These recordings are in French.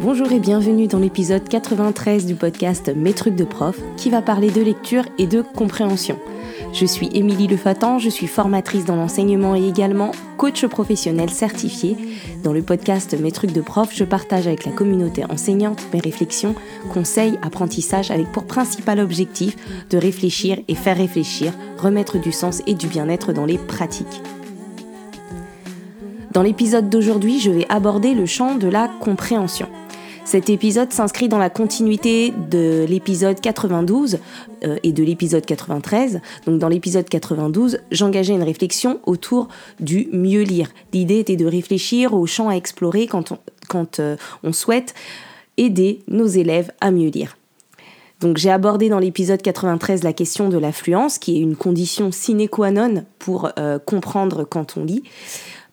Bonjour et bienvenue dans l'épisode 93 du podcast Mes trucs de prof qui va parler de lecture et de compréhension. Je suis Émilie Lefatan, je suis formatrice dans l'enseignement et également coach professionnel certifié. Dans le podcast Mes trucs de prof, je partage avec la communauté enseignante mes réflexions, conseils, apprentissages avec pour principal objectif de réfléchir et faire réfléchir, remettre du sens et du bien-être dans les pratiques. Dans l'épisode d'aujourd'hui, je vais aborder le champ de la compréhension. Cet épisode s'inscrit dans la continuité de l'épisode 92 euh, et de l'épisode 93. Donc dans l'épisode 92, j'engageais une réflexion autour du mieux lire. L'idée était de réfléchir au champ à explorer quand on, euh, souhaite aider nos élèves à mieux lire. Donc j'ai abordé dans l'épisode 93 la question de l'affluence, qui est une condition sine qua non pour euh, comprendre quand on lit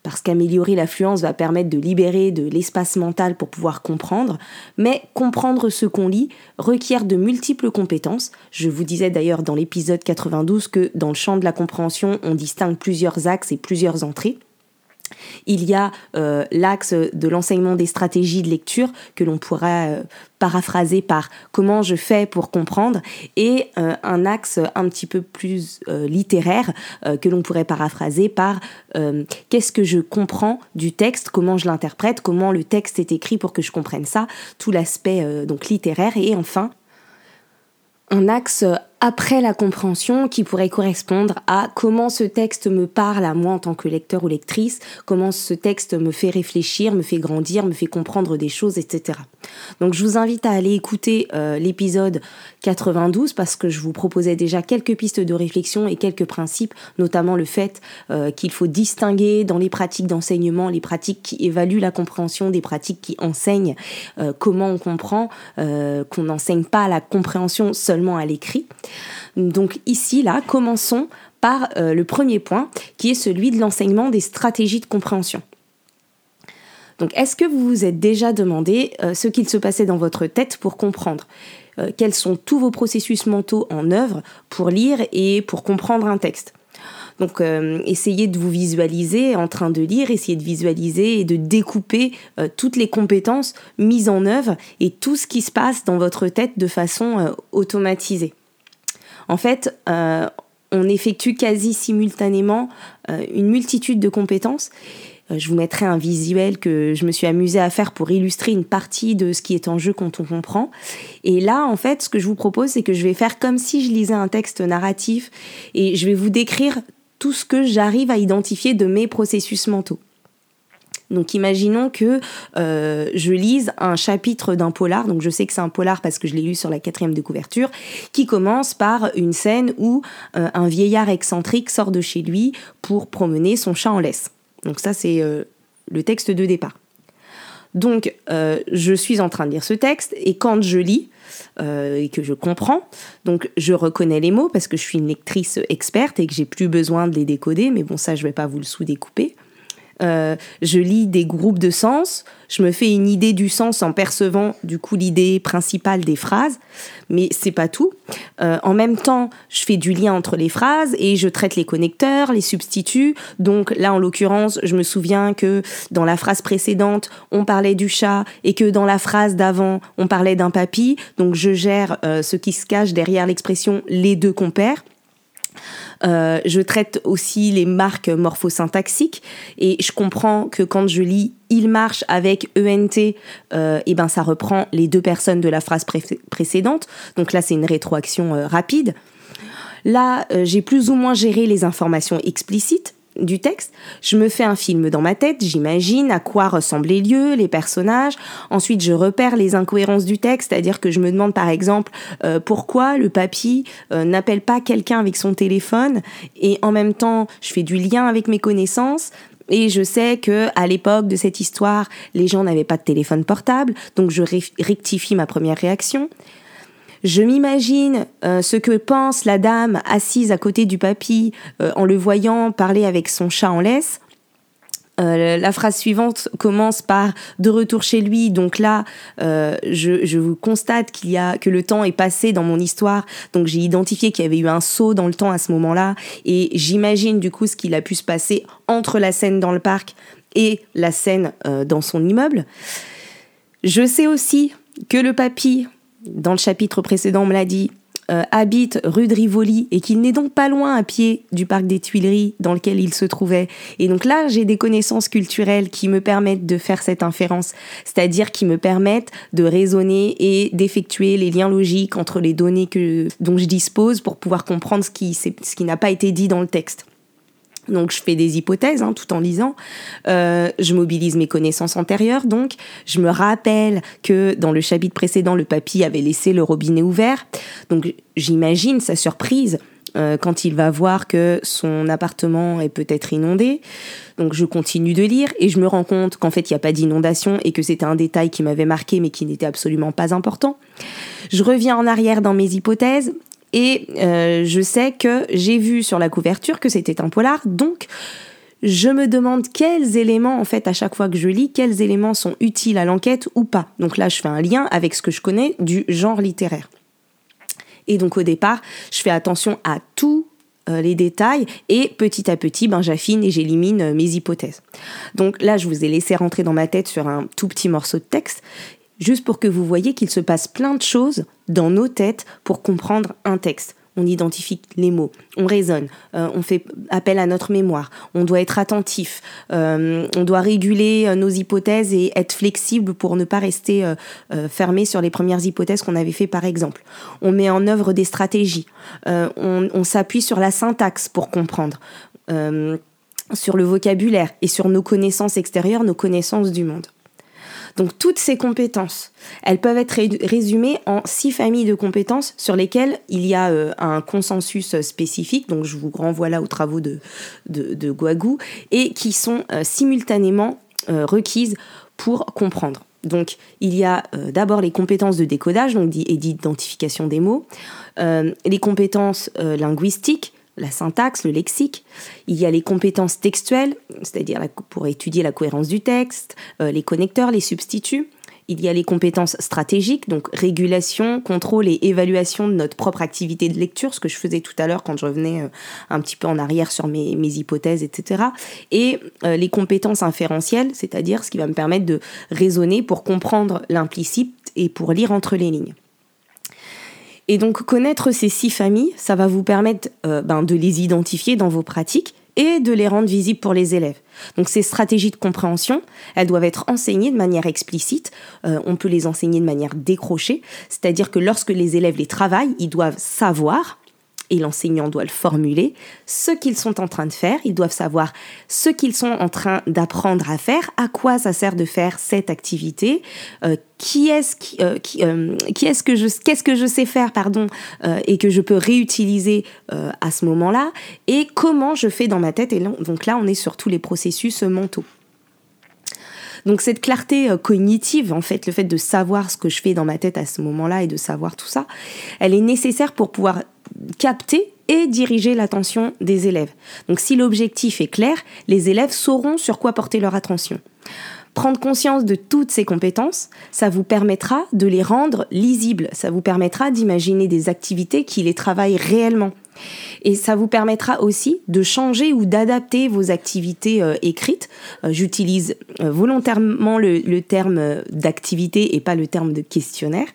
parce qu'améliorer l'affluence va permettre de libérer de l'espace mental pour pouvoir comprendre, mais comprendre ce qu'on lit requiert de multiples compétences. Je vous disais d'ailleurs dans l'épisode 92 que dans le champ de la compréhension, on distingue plusieurs axes et plusieurs entrées. Il y a euh, l'axe de l'enseignement des stratégies de lecture que l'on pourrait euh, paraphraser par comment je fais pour comprendre et euh, un axe un petit peu plus littéraire que l'on pourrait paraphraser par qu'est-ce que je comprends du texte, comment je l'interprète, comment le texte est écrit pour que je comprenne ça, tout l'aspect donc littéraire et enfin un axe après la compréhension qui pourrait correspondre à comment ce texte me parle à moi en tant que lecteur ou lectrice, comment ce texte me fait réfléchir, me fait grandir, me fait comprendre des choses, etc. Donc je vous invite à aller écouter euh, l'épisode 92 parce que je vous proposais déjà quelques pistes de réflexion et quelques principes, notamment le fait euh, qu'il faut distinguer dans les pratiques d'enseignement les pratiques qui évaluent la compréhension des pratiques qui enseignent euh, comment on comprend, qu'on n'enseigne pas la compréhension seulement à l'écrit. Donc ici, là, commençons par euh, le premier point, qui est celui de l'enseignement des stratégies de compréhension. Donc est-ce que vous vous êtes déjà demandé euh, ce qu'il se passait dans votre tête pour comprendre euh, Quels sont tous vos processus mentaux en œuvre pour lire et pour comprendre un texte? Donc essayez de vous visualiser en train de lire, essayez de visualiser et de découper toutes les compétences mises en œuvre et tout ce qui se passe dans votre tête de façon automatisée. En fait, euh, on effectue quasi simultanément euh, une multitude de compétences. Euh, je vous mettrai un visuel que je me suis amusée à faire pour illustrer une partie de ce qui est en jeu quand on comprend. Et là, en fait, ce que je vous propose, c'est que je vais faire comme si je lisais un texte narratif et je vais vous décrire tout ce que j'arrive à identifier de mes processus mentaux. Donc imaginons que euh, je lise un chapitre d'un polar, donc je sais que c'est un polar parce que je l'ai lu sur la quatrième de couverture, qui commence par une scène où euh, un vieillard excentrique sort de chez lui pour promener son chat en laisse. Donc ça c'est euh, le texte de départ. Donc je suis en train de lire ce texte et quand je lis, et que je comprends. Donc je reconnais les mots parce que je suis une lectrice experte et que j'ai plus besoin de les décoder, mais bon ça je vais pas vous le sous-découper. Euh, je lis des groupes de sens, je me fais une idée du sens en percevant du coup l'idée principale des phrases, mais c'est pas tout. Euh, en même temps, je fais du lien entre les phrases et je traite les connecteurs, les substituts. Donc là, en l'occurrence, je me souviens que dans la phrase précédente, on parlait du chat et que dans la phrase d'avant, on parlait d'un papy. Donc je gère euh, ce qui se cache derrière l'expression les deux compères. Euh, je traite aussi les marques morphosyntaxiques et je comprends que quand je lis il marche avec ENT, et euh, eh ben ça reprend les deux personnes de la phrase précédente. Donc là, c'est une rétroaction euh, rapide. Là, j'ai plus ou moins géré les informations explicites du texte. Je me fais un film dans ma tête, j'imagine à quoi ressemblent les lieux, les personnages. Ensuite, je repère les incohérences du texte, c'est-à-dire que je me demande par exemple euh, pourquoi le papy euh, n'appelle pas quelqu'un avec son téléphone et en même temps, je fais du lien avec mes connaissances. Et je sais que à l'époque de cette histoire, les gens n'avaient pas de téléphone portable, donc je rectifie ma première réaction. Je m'imagine euh, ce que pense la dame assise à côté du papy euh, en le voyant parler avec son chat en laisse. Euh, la phrase suivante commence par de retour chez lui. Donc là, je, je, vous constate qu'il y a que le temps est passé dans mon histoire. Donc j'ai identifié qu'il y avait eu un saut dans le temps à ce moment-là, et j'imagine du coup ce qu'il a pu se passer entre la scène dans le parc et la scène dans son immeuble. Je sais aussi que le papy, dans le chapitre précédent, me l'a dit, euh, habite rue de Rivoli et qu'il n'est donc pas loin à pied du parc des Tuileries dans lequel il se trouvait. Et donc là, j'ai des connaissances culturelles qui me permettent de faire cette inférence, c'est-à-dire qui me permettent de raisonner et d'effectuer les liens logiques entre les données que, dont je dispose pour pouvoir comprendre ce qui, ce qui n'a pas été dit dans le texte. Donc je fais des hypothèses hein, tout en lisant. Euh, je mobilise mes connaissances antérieures. Donc je me rappelle que dans le chapitre précédent, le papy avait laissé le robinet ouvert. Donc j'imagine sa surprise euh, quand il va voir que son appartement est peut-être inondé. Donc je continue de lire et je me rends compte qu'en fait il n'y a pas d'inondation et que c'était un détail qui m'avait marqué mais qui n'était absolument pas important. Je reviens en arrière dans mes hypothèses et euh, je sais que j'ai vu sur la couverture que c'était un polar, donc je me demande quels éléments, en fait, à chaque fois que je lis, quels éléments sont utiles à l'enquête ou pas. Donc là, je fais un lien avec ce que je connais du genre littéraire. Et donc au départ, je fais attention à tous euh, les détails et petit à petit, ben, j'affine et j'élimine euh, mes hypothèses. Donc là, je vous ai laissé rentrer dans ma tête sur un tout petit morceau de texte juste pour que vous voyez qu'il se passe plein de choses dans nos têtes pour comprendre un texte. On identifie les mots, on raisonne, euh, on fait appel à notre mémoire, on doit être attentif, euh, on doit réguler euh, nos hypothèses et être flexible pour ne pas rester fermé sur les premières hypothèses qu'on avait fait par exemple. On met en œuvre des stratégies, on, on s'appuie sur la syntaxe pour comprendre sur le vocabulaire et sur nos connaissances extérieures, nos connaissances du monde. Donc toutes ces compétences, elles peuvent être résumées en six familles de compétences sur lesquelles il y a euh, un consensus spécifique, donc je vous renvoie là aux travaux de, de, Guagou, et qui sont euh, simultanément euh, requises pour comprendre. Donc, il y a d'abord les compétences de décodage donc, et d'identification des mots, les compétences linguistiques, la syntaxe, le lexique. Il y a les compétences textuelles, c'est-à-dire pour étudier la cohérence du texte, euh, les connecteurs, les substituts. Il y a les compétences stratégiques, donc régulation, contrôle et évaluation de notre propre activité de lecture, ce que je faisais tout à l'heure quand je revenais euh, un petit peu en arrière sur mes, hypothèses, etc. Et euh, les compétences inférentielles, c'est-à-dire ce qui va me permettre de raisonner pour comprendre l'implicite et pour lire entre les lignes. Et donc connaître ces six familles, ça va vous permettre euh, ben, de les identifier dans vos pratiques et de les rendre visibles pour les élèves. Donc ces stratégies de compréhension, elles doivent être enseignées de manière explicite, euh, on peut les enseigner de manière décrochée, c'est-à-dire que lorsque les élèves les travaillent, ils doivent savoir et l'enseignant doit le formuler, ce qu'ils sont en train de faire. Ils doivent savoir ce qu'ils sont en train d'apprendre à faire, à quoi ça sert de faire cette activité, euh, qui est-ce qui, euh, euh, est-ce que je qu'est-ce que je sais faire pardon et que je peux réutiliser à ce moment-là et comment je fais dans ma tête et donc là on est sur tous les processus mentaux. Donc cette clarté cognitive, en fait, le fait de savoir ce que je fais dans ma tête à ce moment-là et de savoir tout ça, elle est nécessaire pour pouvoir capter et diriger l'attention des élèves. Donc si l'objectif est clair, les élèves sauront sur quoi porter leur attention. Prendre conscience de toutes ces compétences, ça vous permettra de les rendre lisibles, ça vous permettra d'imaginer des activités qui les travaillent réellement. Et ça vous permettra aussi de changer ou d'adapter vos activités euh, écrites. Euh, j'utilise euh, volontairement le terme d'activité et pas le terme de questionnaire.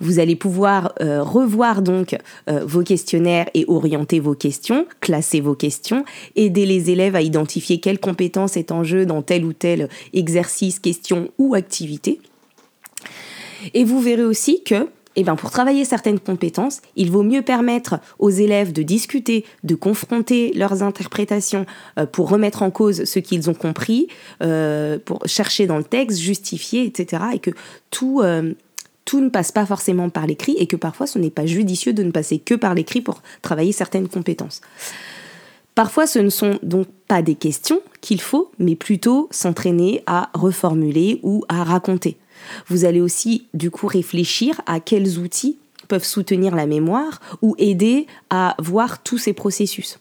Vous allez pouvoir revoir donc vos questionnaires et orienter vos questions, classer vos questions, aider les élèves à identifier quelle compétence est en jeu dans tel ou tel exercice, question ou activité. Et vous verrez aussi que eh bien, pour travailler certaines compétences, il vaut mieux permettre aux élèves de discuter, de confronter leurs interprétations pour remettre en cause ce qu'ils ont compris, pour chercher dans le texte, justifier, etc. Et que tout, tout ne passe pas forcément par l'écrit et que parfois ce n'est pas judicieux de ne passer que par l'écrit pour travailler certaines compétences. Parfois ce ne sont donc pas des questions qu'il faut, mais plutôt s'entraîner à reformuler ou à raconter. Vous allez aussi du coup réfléchir à quels outils peuvent soutenir la mémoire ou aider à voir tous ces processus.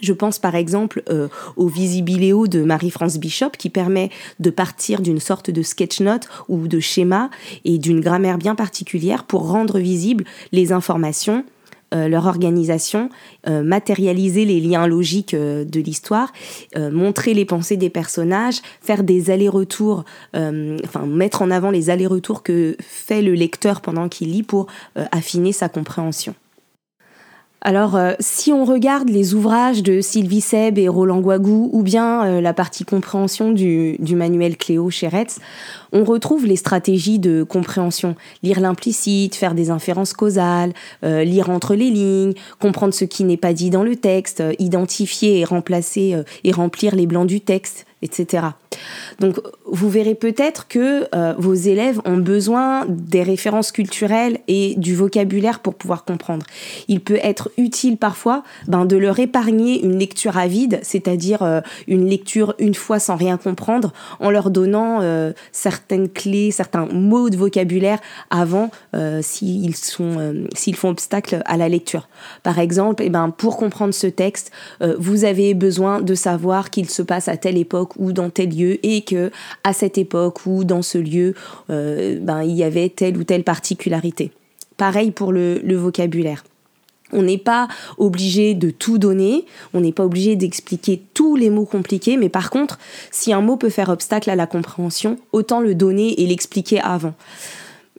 Je pense par exemple euh, au Visibiléo de Marie-France Bishop qui permet de partir d'une sorte de sketch note ou de schéma et d'une grammaire bien particulière pour rendre visibles les informations leur organisation, matérialiser les liens logiques de l'histoire, montrer les pensées des personnages, faire des allers-retours, enfin mettre en avant les allers-retours que fait le lecteur pendant qu'il lit pour affiner sa compréhension. Alors, euh, si on regarde les ouvrages de Sylvie Seb et Roland Guagou, ou bien euh, la partie compréhension du, manuel Cléo Chéretz, on retrouve les stratégies de compréhension. Lire l'implicite, faire des inférences causales, euh, lire entre les lignes, comprendre ce qui n'est pas dit dans le texte, identifier et remplacer et remplir les blancs du texte, etc. Donc vous verrez peut-être que euh, vos élèves ont besoin des références culturelles et du vocabulaire pour pouvoir comprendre. Il peut être utile parfois ben, de leur épargner une lecture avide, c'est-à-dire euh, une lecture une fois sans rien comprendre, en leur donnant euh, certaines clés, certains mots de vocabulaire avant s'ils s'ils font obstacle à la lecture. Par exemple, eh ben, pour comprendre ce texte, vous avez besoin de savoir qu'il se passe à telle époque ou dans tel lieu et que à cette époque ou dans ce lieu, euh, ben, il y avait telle ou telle particularité. Pareil pour le, vocabulaire. On n'est pas obligé de tout donner, on n'est pas obligé d'expliquer tous les mots compliqués, mais par contre, si un mot peut faire obstacle à la compréhension, autant le donner et l'expliquer avant.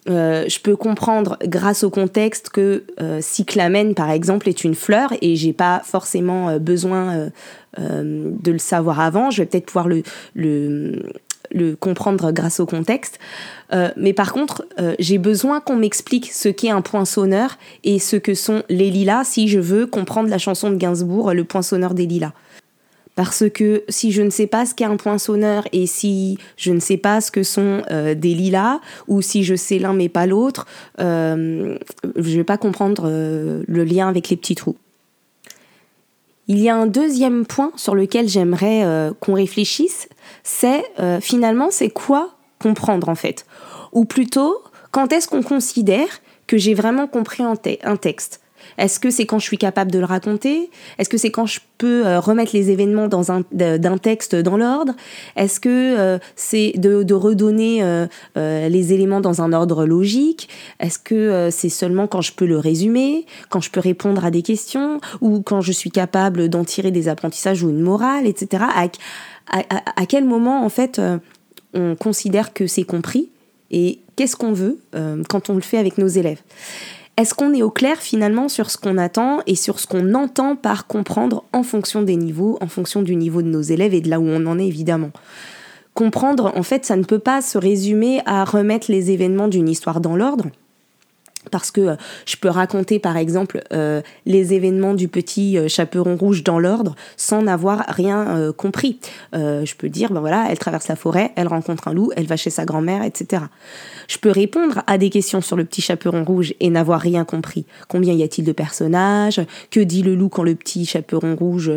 Euh, je peux comprendre grâce au contexte que euh, cyclamène par exemple est une fleur et j'ai pas forcément euh, besoin de le savoir avant. Je vais peut-être pouvoir le, le, le, comprendre grâce au contexte. mais par contre, j'ai besoin qu'on m'explique ce qu'est un poinçonneur et ce que sont les lilas si je veux comprendre la chanson de Gainsbourg, le poinçonneur des lilas. Parce que si je ne sais pas ce qu'est un poinçonneur et si je ne sais pas ce que sont euh, des lilas, ou si je sais l'un mais pas l'autre, euh, je ne vais pas comprendre euh, le lien avec les petits trous. Il y a un deuxième point sur lequel j'aimerais qu'on réfléchisse, c'est finalement c'est quoi comprendre en fait? Ou plutôt, quand est-ce qu'on considère que j'ai vraiment compris un texte? Est-ce que c'est quand je suis capable de le raconter? Est-ce que c'est quand je peux euh, remettre les événements dans un, d'un texte dans l'ordre? Est-ce que euh, c'est de, redonner euh, les éléments dans un ordre logique? Est-ce que c'est seulement quand je peux le résumer, quand je peux répondre à des questions, ou quand je suis capable d'en tirer des apprentissages ou une morale, etc. à quel moment, en fait, on considère que c'est compris? Et qu'est-ce qu'on veut quand on le fait avec nos élèves? Est-ce qu'on est au clair finalement sur ce qu'on attend et sur ce qu'on entend par comprendre en fonction des niveaux, en fonction du niveau de nos élèves et de là où on en est évidemment? Comprendre, en fait, ça ne peut pas se résumer à remettre les événements d'une histoire dans l'ordre parce que euh, je peux raconter par exemple euh, les événements du petit euh, chaperon rouge dans l'ordre sans n'avoir rien compris. je peux dire, ben voilà, elle traverse la forêt, elle rencontre un loup, elle va chez sa grand-mère, etc. Je peux répondre à des questions sur le petit chaperon rouge et n'avoir rien compris. Combien y a-t-il de personnages? Que dit le loup quand le petit chaperon rouge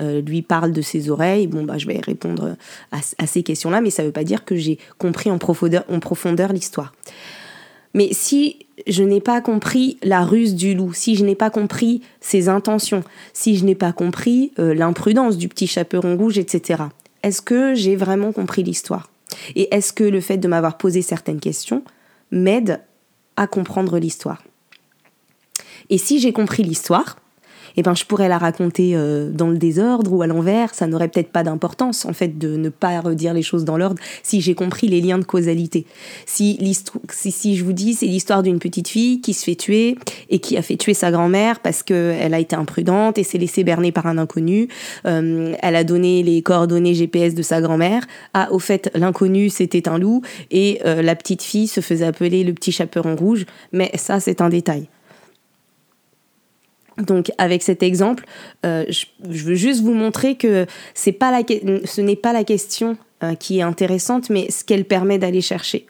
lui parle de ses oreilles, bon bah je vais répondre à, ces questions-là, mais ça ne veut pas dire que j'ai compris en profondeur, en profondeur l'histoire. Mais si je n'ai pas compris la ruse du loup, si je n'ai pas compris ses intentions, si je n'ai pas compris euh, l'imprudence du petit chaperon rouge, etc., est-ce que j'ai vraiment compris l'histoire? Et est-ce que le fait de m'avoir posé certaines questions m'aide à comprendre l'histoire? Et si j'ai compris l'histoire, eh ben, je pourrais la raconter euh, dans le désordre ou à l'envers. Ça n'aurait peut-être pas d'importance, en fait, de ne pas redire les choses dans l'ordre si j'ai compris les liens de causalité. Si, je vous dis, c'est l'histoire d'une petite fille qui se fait tuer et qui a fait tuer sa grand-mère parce qu'elle a été imprudente et s'est laissée berner par un inconnu. Euh, elle a donné les coordonnées GPS de sa grand-mère. Ah, au fait, l'inconnu, c'était un loup et euh, la petite fille se faisait appeler le petit chaperon rouge. Mais ça, c'est un détail. Donc avec cet exemple, euh, je, veux juste vous montrer que c'est pas la, ce n'est pas la question euh, qui est intéressante, mais ce qu'elle permet d'aller chercher.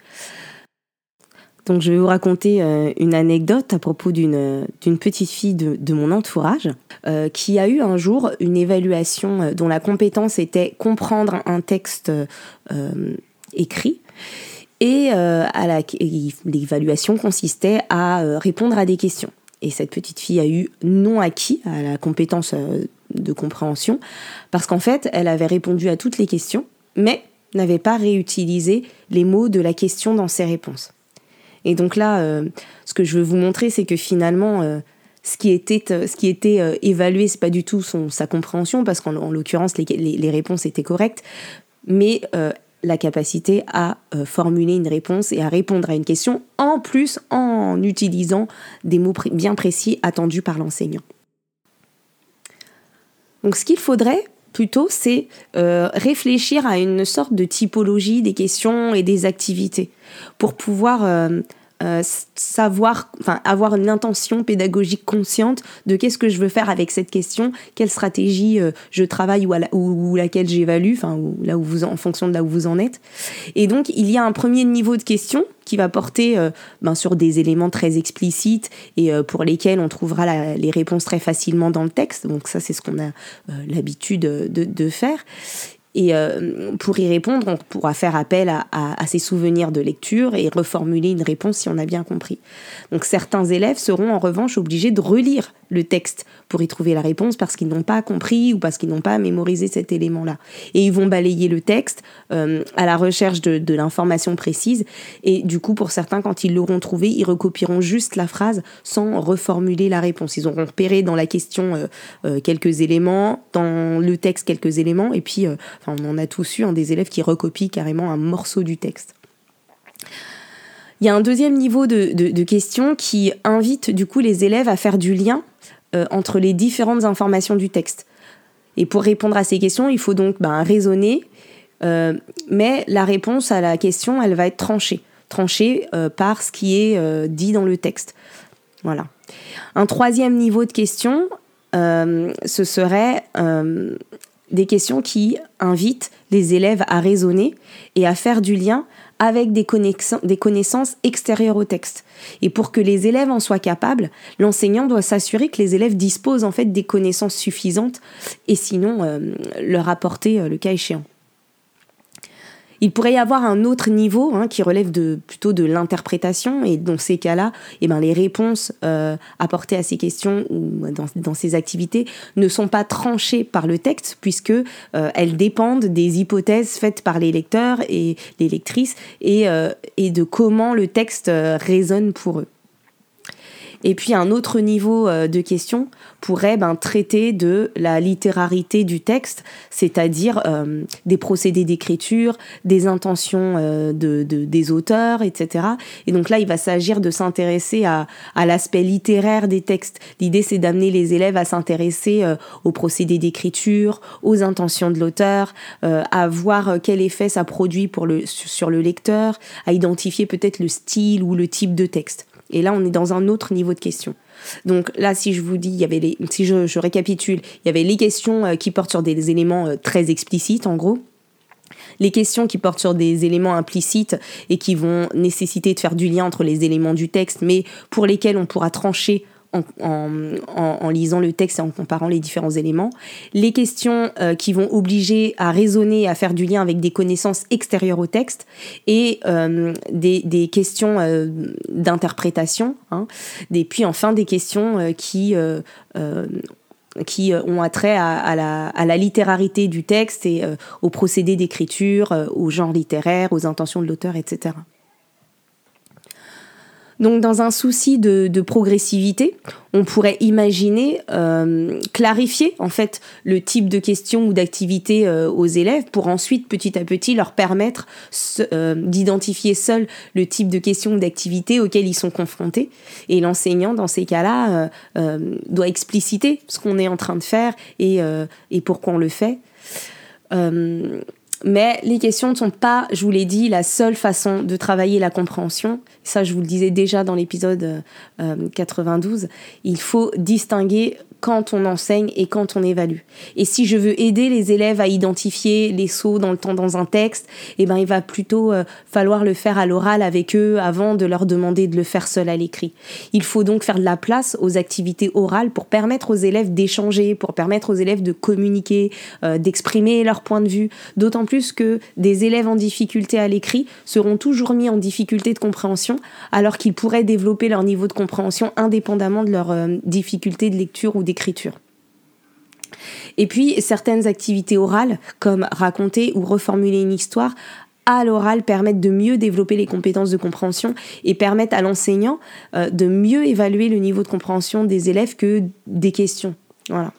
Donc je vais vous raconter euh, une anecdote à propos d'une petite fille de, de mon entourage qui a eu un jour une évaluation dont la compétence était comprendre un texte écrit. Et l'évaluation consistait à répondre à des questions. Et cette petite fille a eu non acquis à la compétence euh, de compréhension, parce qu'en fait, elle avait répondu à toutes les questions, mais n'avait pas réutilisé les mots de la question dans ses réponses. Et donc là, euh, ce que je veux vous montrer, c'est que finalement, euh, ce qui était, ce qui était évalué, c'est pas du tout son, sa compréhension, parce qu'en l'occurrence, les, les, réponses étaient correctes, mais la capacité à formuler une réponse et à répondre à une question, en plus en utilisant des mots bien précis attendus par l'enseignant. Donc ce qu'il faudrait plutôt, c'est euh, réfléchir à une sorte de typologie des questions et des activités pour pouvoir euh, euh, savoir, enfin, avoir une intention pédagogique consciente de qu'est-ce que je veux faire avec cette question, quelle stratégie euh, je travaille ou, ou, laquelle j'évalue, enfin, là où vous, en fonction de là où vous en êtes. Et donc, il y a un premier niveau de question qui va porter euh, ben, sur des éléments très explicites et pour lesquels on trouvera les réponses très facilement dans le texte. Donc ça, c'est ce qu'on a l'habitude de, de, faire. Et euh, pour y répondre, on pourra faire appel à, à, ses souvenirs de lecture et reformuler une réponse si on a bien compris. Donc certains élèves seront en revanche obligés de relire le texte pour y trouver la réponse parce qu'ils n'ont pas compris ou parce qu'ils n'ont pas mémorisé cet élément-là. Et ils vont balayer le texte euh, à la recherche de, l'information précise. Et du coup, pour certains, quand ils l'auront trouvé, ils recopieront juste la phrase sans reformuler la réponse. Ils auront repéré dans la question euh, quelques éléments, dans le texte quelques éléments, et puis, on en a tous eu, hein, des élèves qui recopient carrément un morceau du texte. Il y a un deuxième niveau de, questions qui invite du coup les élèves à faire du lien euh, entre les différentes informations du texte. Et pour répondre à ces questions, il faut donc ben, raisonner, euh, mais la réponse à la question, elle va être tranchée, tranchée euh, par ce qui est dit dans le texte. Voilà. Un troisième niveau de questions, ce serait des questions qui invitent les élèves à raisonner et à faire du lien avec des, connaissances extérieures au texte. Et pour que les élèves en soient capables, l'enseignant doit s'assurer que les élèves disposent en fait des connaissances suffisantes et sinon euh, leur apporter euh, le cas échéant. Il pourrait y avoir un autre niveau hein, qui relève de, plutôt de l'interprétation et dans ces cas-là, eh ben, les réponses euh, apportées à ces questions ou dans, ces activités ne sont pas tranchées par le texte puisque euh, elles dépendent des hypothèses faites par les lecteurs et les lectrices et, euh, et de comment le texte résonne pour eux. Et puis un autre niveau euh, de question pourrait ben, traiter de la littérarité du texte, c'est-à-dire euh, des procédés d'écriture, des intentions euh, de, des auteurs, etc. Et donc là, il va s'agir de s'intéresser à, à l'aspect littéraire des textes. L'idée, c'est d'amener les élèves à s'intéresser aux procédés d'écriture, aux intentions de l'auteur, à voir quel effet ça produit pour le, sur le lecteur, à identifier peut-être le style ou le type de texte. Et là, on est dans un autre niveau de questions. Donc là, si je vous dis, il y avait les, si je, récapitule, il y avait les questions euh, qui portent sur des éléments euh, très explicites, en gros. Les questions qui portent sur des éléments implicites et qui vont nécessiter de faire du lien entre les éléments du texte, mais pour lesquels on pourra trancher en, lisant le texte et en comparant les différents éléments. Les questions euh, qui vont obliger à raisonner, à faire du lien avec des connaissances extérieures au texte et euh, des, questions euh, d'interprétation. Hein. Et puis enfin des questions qui qui ont attrait à, la, à, la, littérarité du texte et au procédé d'écriture, au genre littéraire, aux intentions de l'auteur, etc. Donc dans un souci de, progressivité, on pourrait imaginer euh, clarifier en fait le type de questions ou d'activités euh, aux élèves pour ensuite petit à petit leur permettre euh, d'identifier seuls le type de questions ou d'activités auxquelles ils sont confrontés. Et l'enseignant dans ces cas-là doit expliciter ce qu'on est en train de faire et, et pourquoi on le fait. Mais les questions ne sont pas, je vous l'ai dit, la seule façon de travailler la compréhension. Ça, je vous le disais déjà dans l'épisode 92. Euh, Il faut distinguer quand on enseigne et quand on évalue. Et si je veux aider les élèves à identifier les sauts dans le temps dans un texte, eh ben il va plutôt euh, falloir le faire à l'oral avec eux avant de leur demander de le faire seul à l'écrit. Il faut donc faire de la place aux activités orales pour permettre aux élèves d'échanger, pour permettre aux élèves de communiquer, euh, d'exprimer leur point de vue. D'autant plus que des élèves en difficulté à l'écrit seront toujours mis en difficulté de compréhension, alors qu'ils pourraient développer leur niveau de compréhension indépendamment de leur euh, difficulté de lecture ou des et puis certaines activités orales, comme raconter ou reformuler une histoire, à l'oral permettent de mieux développer les compétences de compréhension et permettent à l'enseignant euh, de mieux évaluer le niveau de compréhension des élèves que des questions. Voilà.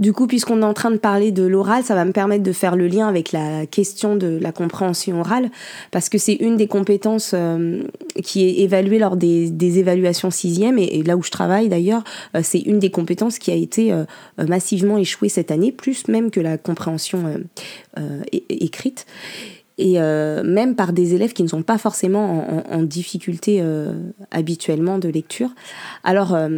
Du coup, puisqu'on est en train de parler de l'oral, ça va me permettre de faire le lien avec la question de la compréhension orale, parce que c'est une des compétences euh, qui est évaluée lors des, évaluations sixième, et, là où je travaille d'ailleurs, euh, c'est une des compétences qui a été euh, massivement échouée cette année, plus même que la compréhension écrite et euh, même par des élèves qui ne sont pas forcément en, difficulté euh, habituellement de lecture. Alors, euh,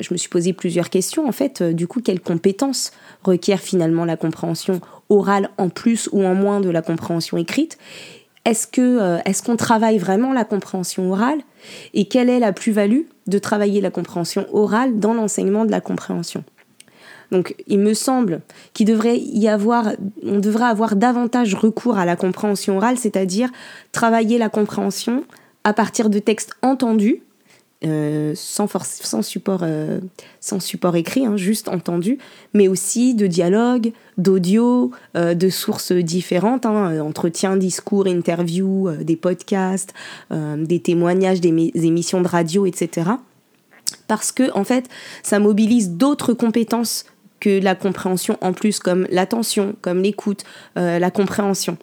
je me suis posé plusieurs questions. En fait, du coup, quelles compétences requiert finalement la compréhension orale en plus ou en moins de la compréhension écrite? Est-ce que est-ce qu'on travaille vraiment la compréhension orale? Et quelle est la plus-value de travailler la compréhension orale dans l'enseignement de la compréhension? Donc il me semble qu'il devrait avoir, davantage recours à la compréhension orale, c'est-à-dire travailler la compréhension à partir de textes entendus, euh, sans, sans, support, euh, sans support écrit, hein, juste entendu, mais aussi de dialogues, d'audio, euh, de sources différentes, hein, entretiens, discours, interviews, des podcasts, des témoignages, des, émissions de radio, etc. Parce que, en fait, ça mobilise d'autres compétences que la compréhension en plus, comme l'attention, comme l'écoute, euh, la compréhension.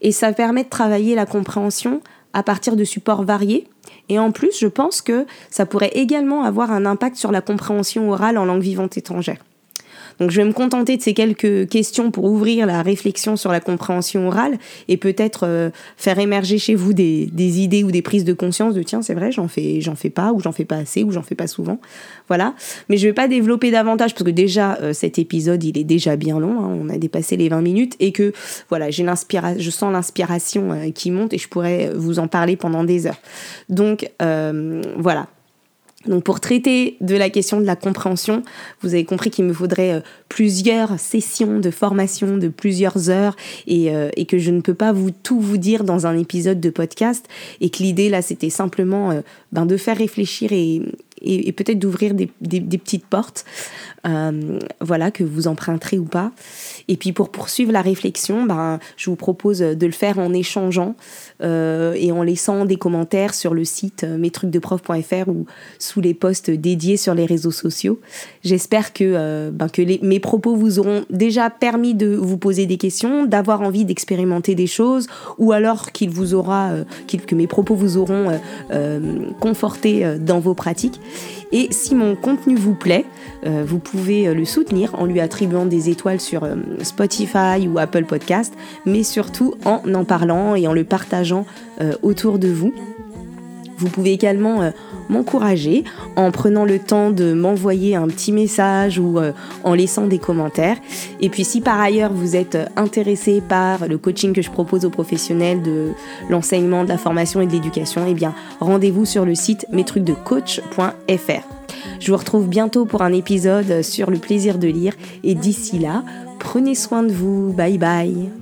Et ça permet de travailler la compréhension à partir de supports variés. Et en plus, je pense que ça pourrait également avoir un impact sur la compréhension orale en langue vivante étrangère. Donc je vais me contenter de ces quelques questions pour ouvrir la réflexion sur la compréhension orale et peut-être euh, faire émerger chez vous des, idées ou des prises de conscience de tiens c'est vrai j'en fais j'en fais pas ou j'en fais pas assez ou j'en fais pas souvent. Voilà. Mais je vais pas développer davantage parce que déjà euh, cet épisode il est déjà bien long. Hein. on a dépassé les 20 minutes et que voilà j'ai je sens l'inspiration euh, qui monte et je pourrais vous en parler pendant des heures. Donc voilà donc pour traiter de la question de la compréhension, vous avez compris qu'il me faudrait euh, plusieurs sessions de formation de plusieurs heures et, euh, et, que je ne peux pas vous tout vous dire dans un épisode de podcast et que l'idée là c'était simplement euh, ben, de faire réfléchir et, et, peut-être d'ouvrir des, petites portes, euh, voilà, que vous emprunterez ou pas. Et puis pour poursuivre la réflexion, ben, je vous propose de le faire en échangeant euh, et en laissant des commentaires sur le site euh, mestrucsdeprof.fr ou sous les posts dédiés sur les réseaux sociaux. J'espère que, ben, mes propos vous auront déjà permis de vous poser des questions, d'avoir envie d'expérimenter des choses, ou alors qu'il vous aura, que mes propos vous auront conforté dans vos pratiques. Et si mon contenu vous plaît, euh, vous pouvez euh, le soutenir en lui attribuant des étoiles sur euh, Spotify ou Apple Podcast, mais surtout en en parlant et en le partageant autour de vous. Vous pouvez également m'encourager en prenant le temps de m'envoyer un petit message ou euh, en laissant des commentaires. Et puis si par ailleurs vous êtes intéressé par le coaching que je propose aux professionnels de l'enseignement, de la formation et de l'éducation, eh bien rendez-vous sur le site mestrucsdecoach.fr. Je vous retrouve bientôt pour un épisode sur le plaisir de lire et d'ici là, prenez soin de vous. Bye bye.